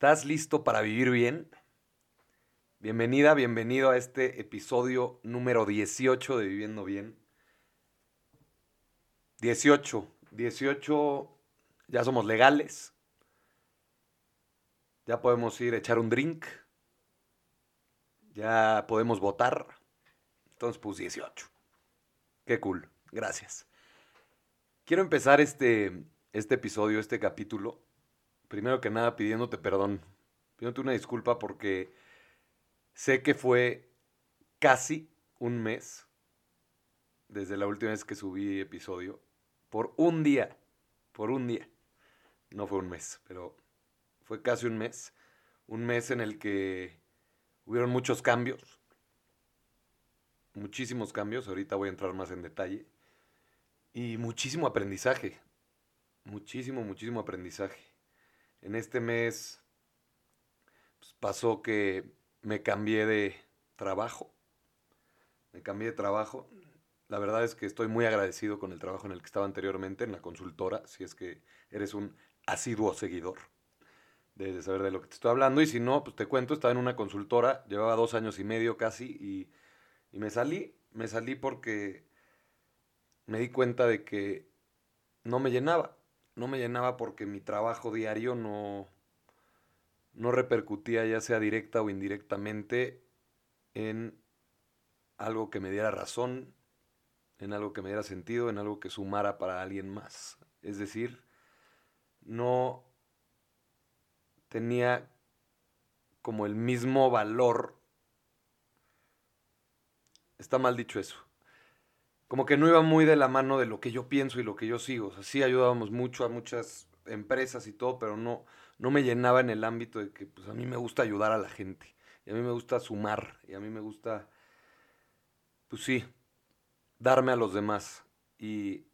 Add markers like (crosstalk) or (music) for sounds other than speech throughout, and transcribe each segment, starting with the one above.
¿Estás listo para vivir bien? Bienvenida, bienvenido a este episodio número 18 de Viviendo Bien. 18, 18, ya somos legales. Ya podemos ir a echar un drink. Ya podemos votar. Entonces, pues 18. Qué cool. Gracias. Quiero empezar este, este episodio, este capítulo, primero que nada pidiéndote perdón, pidiéndote una disculpa porque sé que fue casi un mes desde la última vez que subí episodio, por un día, por un día. No fue un mes, pero fue casi un mes. Un mes en el que hubieron muchos cambios, muchísimos cambios, ahorita voy a entrar más en detalle, y muchísimo aprendizaje, muchísimo, muchísimo aprendizaje. En este mes pues, pasó que me cambié de trabajo. Me cambié de trabajo. La verdad es que estoy muy agradecido con el trabajo en el que estaba anteriormente, en la consultora, si es que eres un asiduo seguidor. de saber de lo que te estoy hablando. Y si no, pues te cuento, estaba en una consultora, llevaba dos años y medio casi, y, y me salí. Me salí porque me di cuenta de que no me llenaba no me llenaba porque mi trabajo diario no, no repercutía ya sea directa o indirectamente en algo que me diera razón, en algo que me diera sentido, en algo que sumara para alguien más. Es decir, no tenía como el mismo valor. Está mal dicho eso como que no iba muy de la mano de lo que yo pienso y lo que yo sigo. O sea, sí ayudábamos mucho a muchas empresas y todo, pero no, no me llenaba en el ámbito de que pues a mí me gusta ayudar a la gente. Y a mí me gusta sumar. Y a mí me gusta, pues sí, darme a los demás. Y,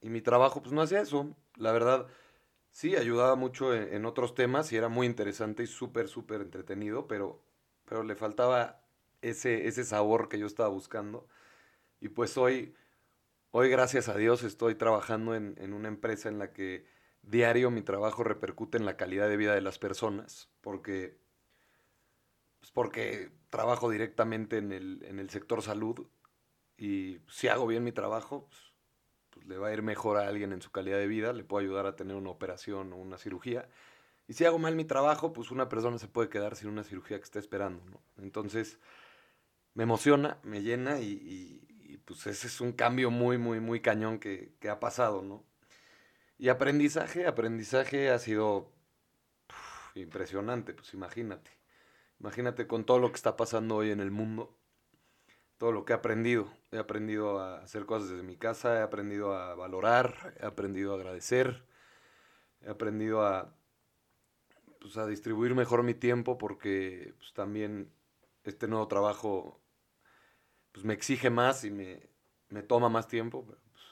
y mi trabajo pues no hacía eso. La verdad, sí, ayudaba mucho en, en otros temas y era muy interesante y súper, súper entretenido, pero, pero le faltaba ese, ese sabor que yo estaba buscando. Y pues hoy, hoy gracias a Dios, estoy trabajando en, una empresa en la que diario mi trabajo repercute en la calidad de vida de las personas, porque, pues porque trabajo directamente en el, en el sector salud y si hago bien mi trabajo, pues, pues, le va a ir mejor a alguien en su calidad de vida, le puedo ayudar a tener una operación o una cirugía. Y si hago mal mi trabajo, pues una persona se puede quedar sin una cirugía que está esperando. Entonces, me emociona, me llena y pues ese es un cambio muy, muy, muy cañón que, ha pasado, ¿no? Y aprendizaje, aprendizaje ha sido impresionante, pues imagínate. Imagínate con todo lo que está pasando hoy en el mundo, todo lo que he aprendido. He aprendido a hacer cosas desde mi casa, he aprendido a valorar, he aprendido a agradecer, he aprendido a, pues, a distribuir mejor mi tiempo porque pues, también este nuevo trabajo pues me exige más y me, me toma más tiempo. Pero, pues,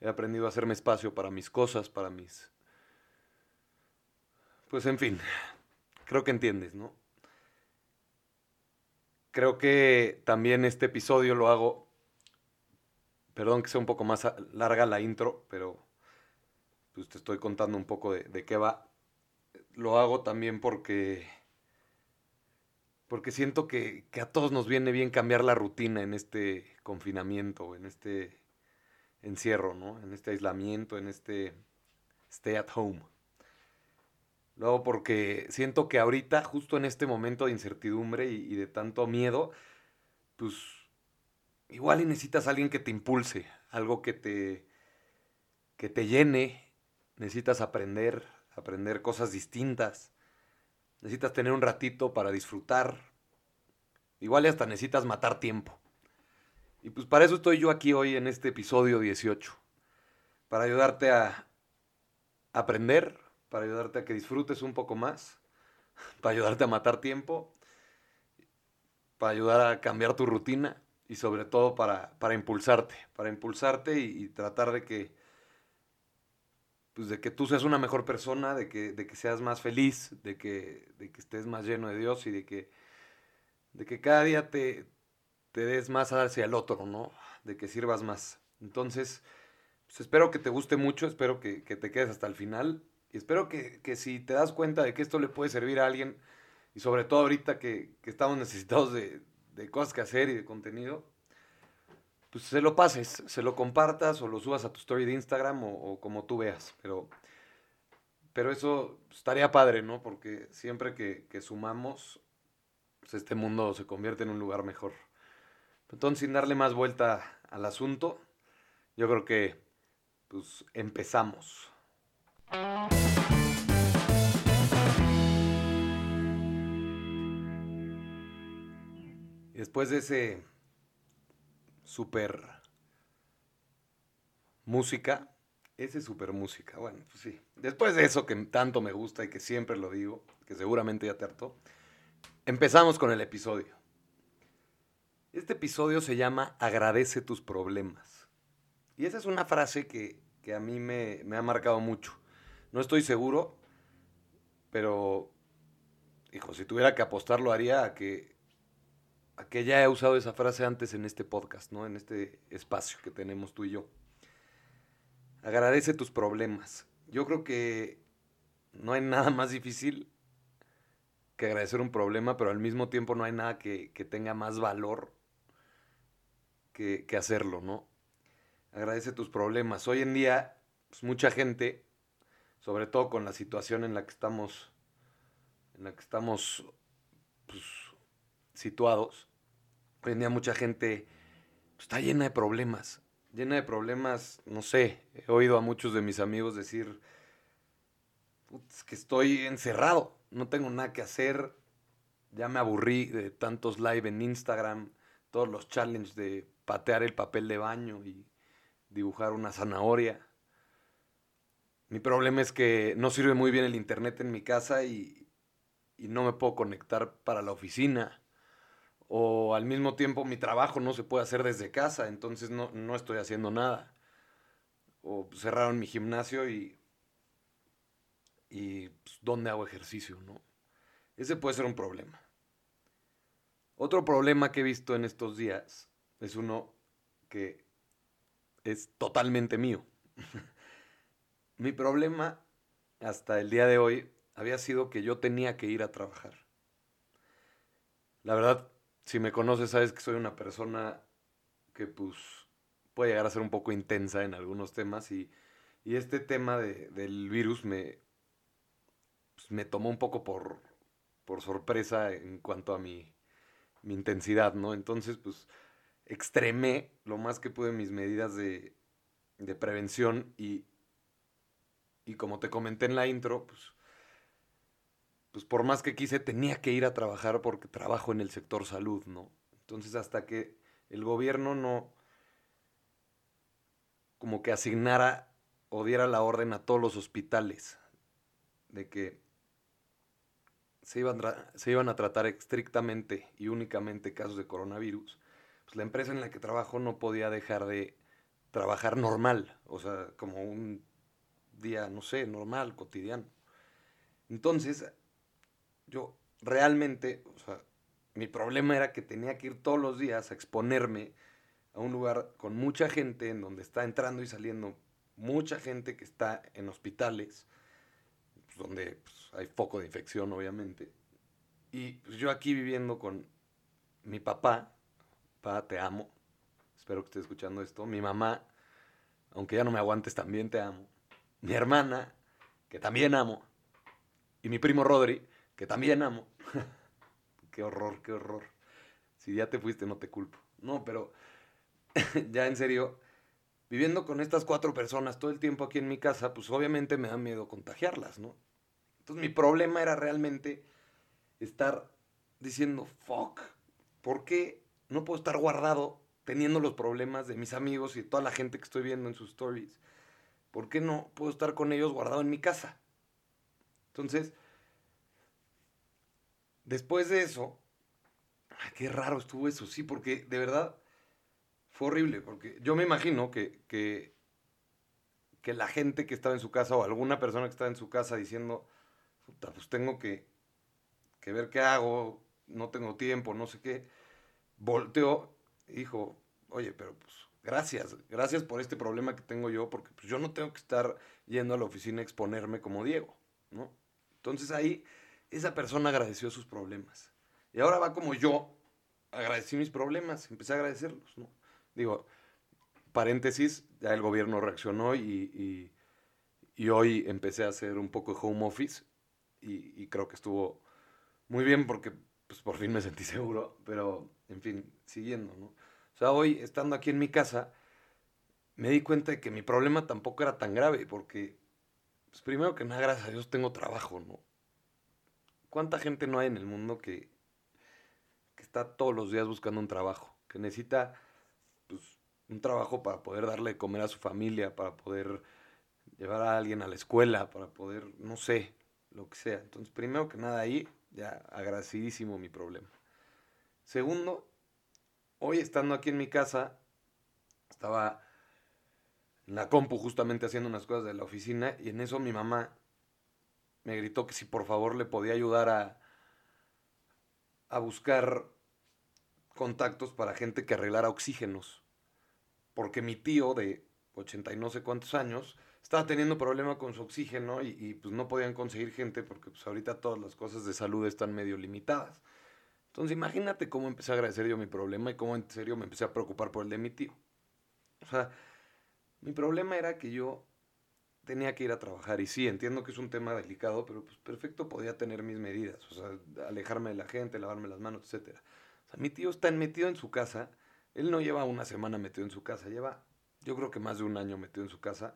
he aprendido a hacerme espacio para mis cosas, para mis... Pues en fin, creo que entiendes, ¿no? Creo que también este episodio lo hago, perdón que sea un poco más larga la intro, pero pues te estoy contando un poco de, de qué va. Lo hago también porque porque siento que, a todos nos viene bien cambiar la rutina en este confinamiento, en este encierro, ¿no? En este aislamiento, en este stay at home. Luego porque siento que ahorita, justo en este momento de incertidumbre y, de tanto miedo, pues igual necesitas a alguien que te impulse, algo que te, que te llene, necesitas aprender, aprender cosas distintas necesitas tener un ratito para disfrutar. Igual hasta necesitas matar tiempo. Y pues para eso estoy yo aquí hoy en este episodio 18. Para ayudarte a aprender, para ayudarte a que disfrutes un poco más, (laughs) para ayudarte a matar tiempo, para ayudar a cambiar tu rutina y sobre todo para, para impulsarte, para impulsarte y tratar de que pues de que tú seas una mejor persona, de que, de que seas más feliz, de que, de que estés más lleno de Dios y de que, de que cada día te, te des más hacia el otro, ¿no? De que sirvas más. Entonces, pues espero que te guste mucho, espero que, te quedes hasta el final. Y espero que, si te das cuenta de que esto le puede servir a alguien, y sobre todo ahorita que, estamos (laughs) necesitados de, cosas que hacer y de contenido, pues se lo pases, se lo compartas o lo subas a tu story de Instagram o, como tú veas. Pero, pero eso estaría padre, ¿no? Porque siempre que, que sumamos, pues este mundo se convierte en un lugar mejor. Entonces, sin darle más vuelta al asunto, yo creo que pues empezamos. Después de ese super música, ese super música, bueno, pues sí. Después de eso que tanto me gusta y que siempre lo digo, que seguramente ya te hartó, empezamos con el episodio. Este episodio se llama Agradece tus problemas. Y esa es una frase que, a mí me, me ha marcado mucho. No estoy seguro, pero, hijo, si tuviera que apostar, lo haría a que, que ya he usado esa frase antes en este podcast, ¿no? En este espacio que tenemos tú y yo. Agradece tus problemas. Yo creo que no hay nada más difícil que agradecer un problema, pero al mismo tiempo no hay nada que, tenga más valor que, hacerlo, ¿no? Agradece tus problemas. Hoy en día, pues mucha gente, sobre todo con la situación en la que estamos, en la que estamos pues, situados, hoy en mucha gente pues, está llena de problemas, llena de problemas, no sé, he oído a muchos de mis amigos decir, es que estoy encerrado, no tengo nada que hacer, ya me aburrí de tantos live en Instagram, todos los challenges de patear el papel de baño y dibujar una zanahoria. Mi problema es que no sirve muy bien el internet en mi casa y, no me puedo conectar para la oficina. O al mismo tiempo mi trabajo no se puede hacer desde casa, entonces no, estoy haciendo nada. O cerraron mi gimnasio y, y pues, ¿dónde hago ejercicio? ¿no? Ese puede ser un problema. Otro problema que he visto en estos días es uno que es totalmente mío. (laughs) Mi problema hasta el día de hoy había sido que yo tenía que ir a trabajar. La verdad, si me conoces, sabes que soy una persona que pues puede llegar a ser un poco intensa en algunos temas y, este tema del virus me, pues, me tomó un poco por, por sorpresa en cuanto a mi, mi intensidad, ¿no? Entonces, pues extremé lo más que pude mis medidas de, prevención y, y como te comenté en la intro, pues, pues por más que quise tenía que ir a trabajar porque trabajo en el sector salud, ¿no? Entonces hasta que el gobierno no como que asignara o diera la orden a todos los hospitales de que se iban, se iban a tratar estrictamente y únicamente casos de coronavirus, pues, la empresa en la que trabajo no podía dejar de trabajar normal, o sea, como un día, no sé, normal, cotidiano. Entonces, yo realmente, o sea, mi problema era que tenía que ir todos los días a exponerme a un lugar con mucha gente, en donde está entrando y saliendo mucha gente que está en hospitales, pues, donde pues, hay foco de infección, obviamente. Y pues, yo aquí viviendo con mi papá, Pa, te amo. Espero que estés escuchando esto. Mi mamá, aunque ya no me aguantes, también te amo. Mi hermana, que también amo. Y mi primo Rodri, que también amo. (laughs) qué horror, qué horror. Si ya te fuiste, no te culpo. No, pero (laughs) ya en serio, viviendo con estas cuatro personas todo el tiempo aquí en mi casa, pues obviamente me da miedo contagiarlas, ¿no? Entonces mi problema era realmente estar diciendo, fuck, ¿por qué no puedo estar guardado teniendo los problemas de mis amigos y toda la gente que estoy viendo en sus stories. ¿Por qué no puedo estar con ellos guardado en mi casa? Entonces, después de eso, qué raro estuvo eso, sí, porque de verdad fue horrible, porque yo me imagino que, que, la gente que estaba en su casa o alguna persona que estaba en su casa diciendo, puta, pues tengo que, que ver qué hago, no tengo tiempo, no sé qué volteó y dijo, oye, pero pues gracias, gracias por este problema que tengo yo, porque pues, yo no tengo que estar yendo a la oficina a exponerme como Diego, ¿no? Entonces ahí esa persona agradeció sus problemas. Y ahora va como yo agradecí mis problemas, empecé a agradecerlos, ¿no? Digo, paréntesis, ya el gobierno reaccionó y, y, hoy empecé a hacer un poco de home office y, creo que estuvo muy bien porque pues, por fin me sentí (laughs) seguro, pero en fin, siguiendo, ¿no? O sea, hoy estando aquí en mi casa, me di cuenta de que mi problema tampoco era tan grave porque, pues primero que nada, gracias a Dios tengo trabajo, ¿no? ¿Cuánta gente no hay en el mundo que, que está todos los días buscando un trabajo? Que necesita pues, un trabajo para poder darle de comer a su familia, para poder llevar a alguien a la escuela, para poder, no sé, lo que sea. Entonces, primero que nada ahí, ya agradecidísimo mi problema. Segundo, hoy estando aquí en mi casa, estaba en la compu justamente haciendo unas cosas de la oficina y en eso mi mamá me gritó que si por favor le podía ayudar a, a buscar contactos para gente que arreglara oxígenos porque mi tío de 80 y no sé cuántos años estaba teniendo problema con su oxígeno y, pues no podían conseguir gente porque pues ahorita todas las cosas de salud están medio limitadas. Entonces imagínate cómo empecé a agradecer yo mi problema y cómo en serio me empecé a preocupar por el de mi tío. O sea, mi problema era que yo tenía que ir a trabajar y sí, entiendo que es un tema delicado, pero pues perfecto podía tener mis medidas, o sea, alejarme de la gente, lavarme las manos, etc. O sea, mi tío está metido en su casa él no lleva una semana metido en su casa, lleva yo creo que más de un año metido en su casa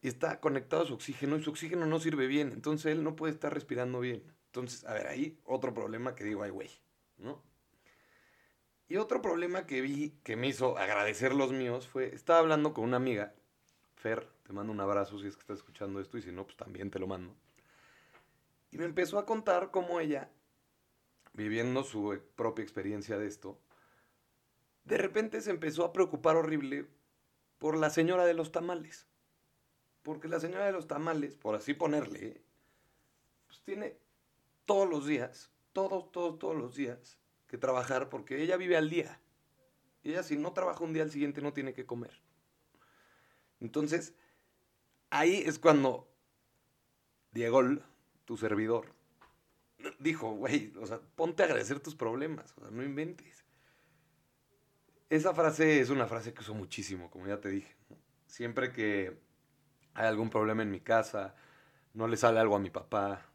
y está conectado a su oxígeno y su oxígeno no sirve bien, entonces él no puede estar respirando bien. Entonces, a ver, ahí otro problema que digo, ay, güey, ¿no? Y otro problema que vi que me hizo agradecer los míos fue, estaba hablando con una amiga, Fer, te mando un abrazo si es que estás escuchando esto y si no, pues también te lo mando. Y me empezó a contar cómo ella, viviendo su propia experiencia de esto, de repente se empezó a preocupar horrible por la señora de los tamales. Porque la señora de los tamales, por así ponerle, pues tiene todos los días, todos, todos, todos los días que trabajar porque ella vive al día. Y ella si no trabaja un día al siguiente no tiene que comer. Entonces, ahí es cuando Diego, tu servidor, dijo, güey, o sea, ponte a agradecer tus problemas, o sea, no inventes. Esa frase es una frase que uso muchísimo, como ya te dije. Siempre que hay algún problema en mi casa, no le sale algo a mi papá,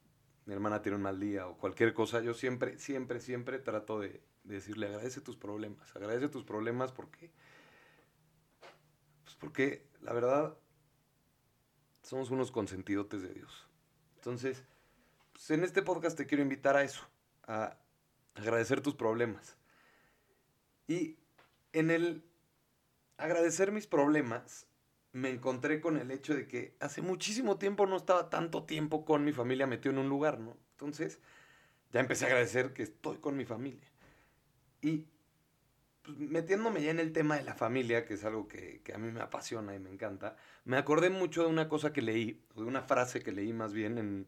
mi hermana tiene un mal día o cualquier cosa, yo siempre, siempre, siempre trato de, decirle agradece tus problemas, agradece tus problemas porque, pues porque la verdad somos unos consentidotes de Dios. Entonces, pues en este podcast te quiero invitar a eso, a agradecer tus problemas. Y en el agradecer mis problemas, me encontré con el hecho de que hace muchísimo tiempo no estaba tanto tiempo con mi familia metido en un lugar, ¿no? Entonces, ya empecé a agradecer que estoy con mi familia. Y pues, metiéndome ya en el tema de la familia, que es algo que, a mí me apasiona y me encanta, me acordé mucho de una cosa que leí, de una frase que leí más bien en,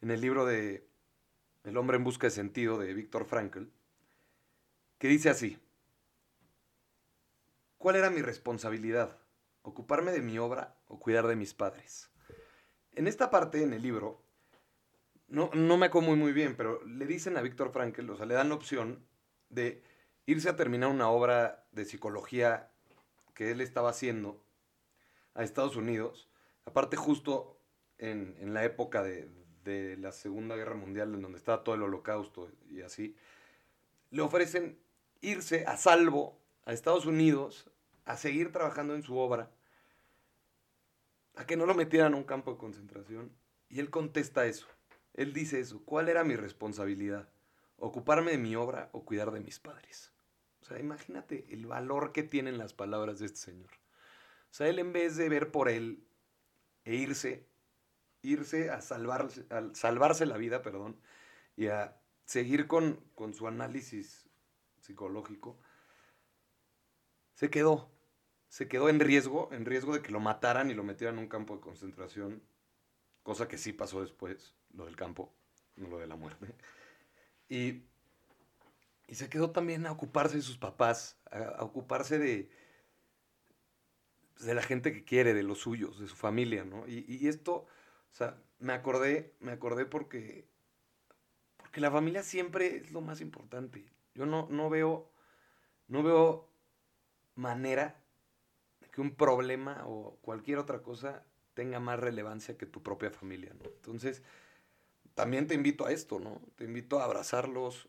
en el libro de El hombre en busca de sentido de Víctor Frankl, que dice así, ¿Cuál era mi responsabilidad? ¿Ocuparme de mi obra o cuidar de mis padres? En esta parte, en el libro, no, no me acuerdo muy, muy bien, pero le dicen a Víctor Frankl, o sea, le dan la opción de irse a terminar una obra de psicología que él estaba haciendo a Estados Unidos, aparte justo en, la época de, de, la Segunda Guerra Mundial, en donde estaba todo el holocausto y así, le ofrecen irse a salvo a Estados Unidos a seguir trabajando en su obra, a que no lo metieran a un campo de concentración. Y él contesta eso. Él dice eso. ¿Cuál era mi responsabilidad? ¿Ocuparme de mi obra o cuidar de mis padres? O sea, imagínate el valor que tienen las palabras de este señor. O sea, él en vez de ver por él e irse, irse a salvarse, salvarse la vida, perdón, y a seguir con, con su análisis psicológico, se quedó. Se quedó en riesgo, en riesgo de que lo mataran y lo metieran en un campo de concentración, cosa que sí pasó después, lo del campo, no lo de la muerte. Y, y se quedó también a ocuparse de sus papás, a, ocuparse de, de la gente que quiere, de los suyos, de su familia, ¿no? Y, y esto, o sea, me acordé, me acordé porque, porque la familia siempre es lo más importante. Yo no, no veo, no veo manera que un problema o cualquier otra cosa tenga más relevancia que tu propia familia, ¿no? Entonces, también te invito a esto, ¿no? Te invito a abrazarlos,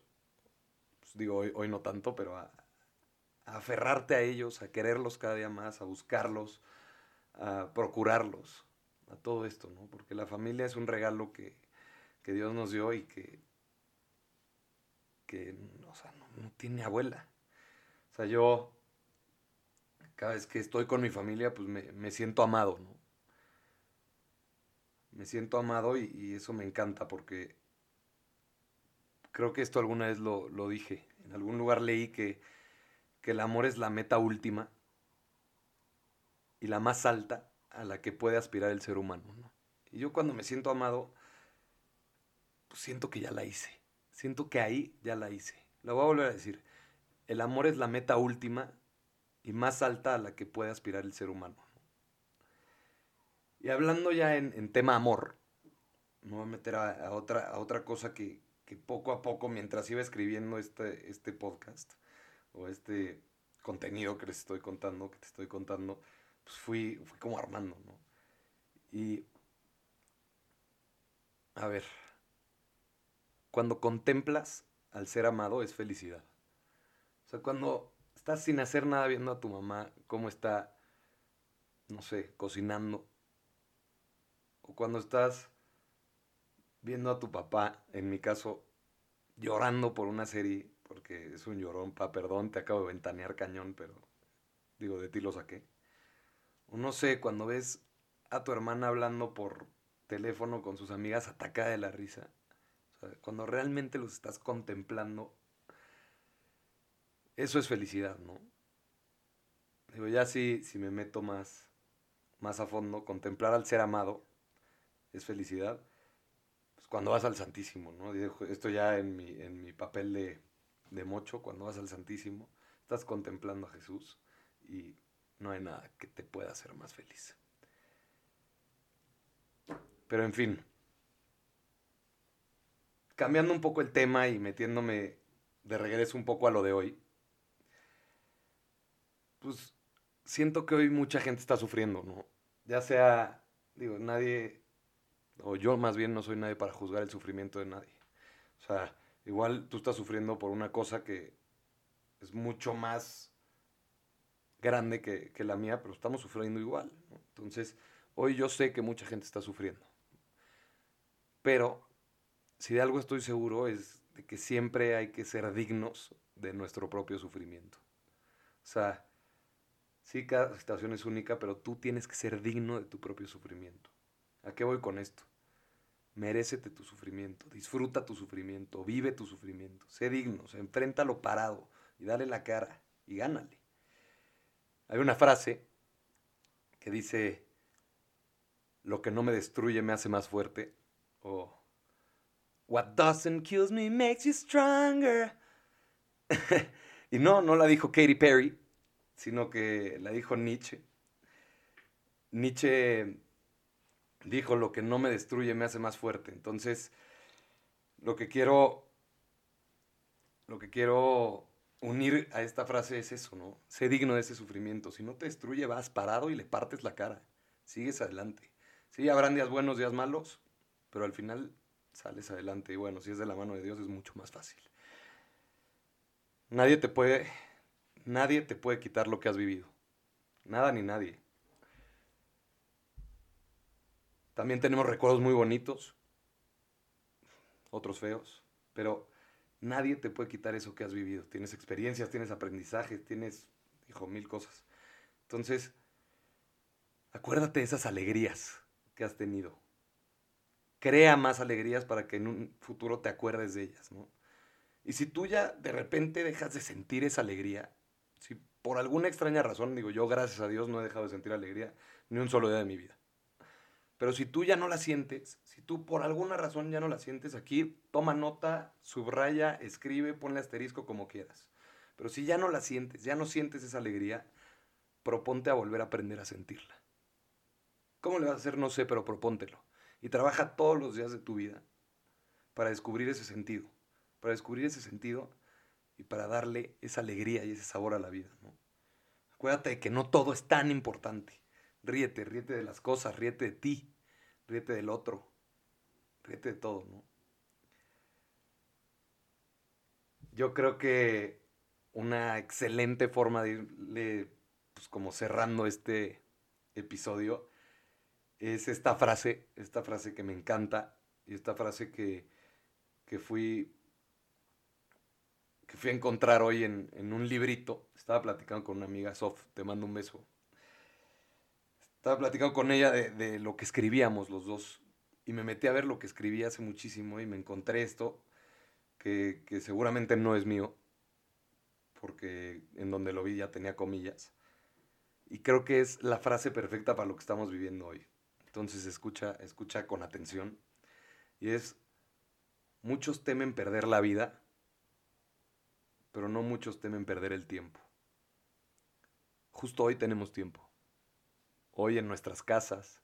pues, digo, hoy, no tanto, pero a, a, aferrarte a ellos, a quererlos cada día más, a buscarlos, a procurarlos, a todo esto, ¿no? Porque la familia es un regalo que, que Dios nos dio y que, que o sea, no, no tiene abuela. O sea, yo cada vez que estoy con mi familia, pues me, me siento amado, ¿no? Me siento amado y, eso me encanta porque creo que esto alguna vez lo, lo dije. En algún lugar leí que, que, el amor es la meta última y la más alta a la que puede aspirar el ser humano. ¿no? Y yo cuando me siento amado, pues siento que ya la hice. Siento que ahí ya la hice. Lo voy a volver a decir. El amor es la meta última y más alta a la que puede aspirar el ser humano. Y hablando ya en, en, tema amor, me voy a meter a, otra, a otra cosa que, que, poco a poco, mientras iba escribiendo este, este podcast o este contenido que les estoy contando, que te estoy contando, pues fui, fui como armando, ¿no? Y, a ver, cuando contemplas al ser amado es felicidad. O sea, cuando estás sin hacer nada viendo a tu mamá, cómo está, no sé, cocinando, o cuando estás viendo a tu papá, en mi caso, llorando por una serie, porque es un llorón, pa, perdón, te acabo de ventanear cañón, pero digo, de ti lo saqué. O no sé, cuando ves a tu hermana hablando por teléfono con sus amigas atacada de la risa, o sea, cuando realmente los estás contemplando, eso es felicidad, ¿no? Digo, ya si, si me meto más, más a fondo, contemplar al ser amado, es felicidad, pues cuando vas al Santísimo, ¿no? Esto ya en mi, en mi papel de, de mocho, cuando vas al Santísimo, estás contemplando a Jesús y no hay nada que te pueda hacer más feliz. Pero en fin, cambiando un poco el tema y metiéndome de regreso un poco a lo de hoy, pues siento que hoy mucha gente está sufriendo, ¿no? Ya sea, digo, nadie o yo más bien no soy nadie para juzgar el sufrimiento de nadie. O sea, igual tú estás sufriendo por una cosa que es mucho más grande que, que la mía, pero estamos sufriendo igual. Entonces, hoy yo sé que mucha gente está sufriendo. Pero, si de algo estoy seguro es de que siempre hay que ser dignos de nuestro propio sufrimiento. O sea, sí, cada situación es única, pero tú tienes que ser digno de tu propio sufrimiento. ¿A qué voy con esto? Merécete tu sufrimiento, disfruta tu sufrimiento, vive tu sufrimiento, sé digno, o sea, enfréntalo parado y dale la cara y gánale. Hay una frase que dice, lo que no me destruye me hace más fuerte, o What doesn't kill me makes you stronger. (laughs) y no, no la dijo Katy Perry, sino que la dijo Nietzsche. Nietzsche dijo, lo que no me destruye me hace más fuerte. Entonces, lo que quiero, lo que quiero unir a esta frase es eso, ¿no? Sé digno de ese sufrimiento. Si no te destruye, vas parado y le partes la cara. Sigues adelante. Sí, habrán días buenos, días malos, pero al final sales adelante. Y bueno, si es de la mano de Dios es mucho más fácil. Nadie te puede, nadie te puede quitar lo que has vivido. Nada ni nadie. También tenemos recuerdos muy bonitos, otros feos, pero nadie te puede quitar eso que has vivido. Tienes experiencias, tienes aprendizajes, tienes, hijo, mil cosas. Entonces, acuérdate de esas alegrías que has tenido. Crea más alegrías para que en un futuro te acuerdes de ellas, ¿no? Y si tú ya de repente dejas de sentir esa alegría, si por alguna extraña razón, digo yo, gracias a Dios no he dejado de sentir alegría ni un solo día de mi vida. Pero si tú ya no la sientes, si tú por alguna razón ya no la sientes, aquí toma nota, subraya, escribe, ponle asterisco como quieras. Pero si ya no la sientes, ya no sientes esa alegría, proponte a volver a aprender a sentirla. ¿Cómo le vas a hacer? No sé, pero propóntelo. Y trabaja todos los días de tu vida para descubrir ese sentido. Para descubrir ese sentido y para darle esa alegría y ese sabor a la vida. Acuérdate de que no todo es tan importante. Ríete, ríete de las cosas, ríete de ti, ríete del otro, ríete de todo, ¿no? Yo creo que una excelente forma de irle, pues como cerrando este episodio, es esta frase, esta frase que me encanta y esta frase que, que fui que fui a encontrar hoy en, en, un librito. Estaba platicando con una amiga, Sof, te mando un beso. Estaba platicando con ella de, lo que escribíamos los dos. Y me metí a ver lo que escribí hace muchísimo y me encontré esto, que, que seguramente no es mío, porque en donde lo vi ya tenía comillas. Y creo que es la frase perfecta para lo que estamos viviendo hoy. Entonces escucha, escucha con atención. Y es, muchos temen perder la vida, pero no muchos temen perder el tiempo. Justo hoy tenemos tiempo. Hoy en nuestras casas,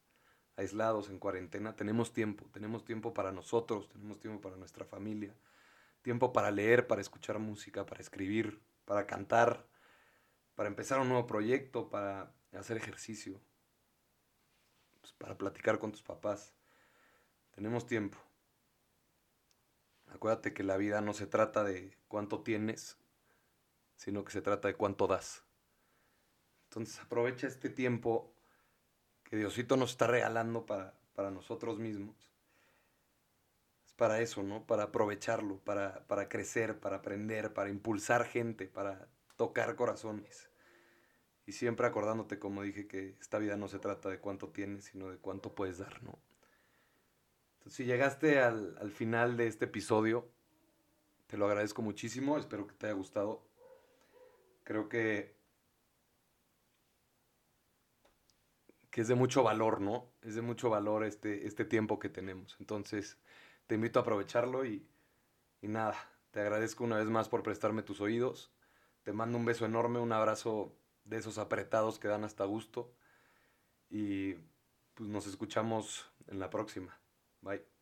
aislados, en cuarentena, tenemos tiempo. Tenemos tiempo para nosotros, tenemos tiempo para nuestra familia, tiempo para leer, para escuchar música, para escribir, para cantar, para empezar un nuevo proyecto, para hacer ejercicio, pues para platicar con tus papás. Tenemos tiempo. Acuérdate que la vida no se trata de cuánto tienes, sino que se trata de cuánto das. Entonces aprovecha este tiempo que Diosito nos está regalando para, para nosotros mismos. Es para eso, ¿no? Para aprovecharlo, para, para crecer, para aprender, para impulsar gente, para tocar corazones. Y siempre acordándote, como dije, que esta vida no se trata de cuánto tienes, sino de cuánto puedes dar, ¿no? Entonces, si llegaste al, al final de este episodio, te lo agradezco muchísimo, espero que te haya gustado. Creo que que es de mucho valor, ¿no? Es de mucho valor este, este tiempo que tenemos. Entonces, te invito a aprovecharlo y, y nada, te agradezco una vez más por prestarme tus oídos. Te mando un beso enorme, un abrazo de esos apretados que dan hasta gusto. Y pues nos escuchamos en la próxima. Bye.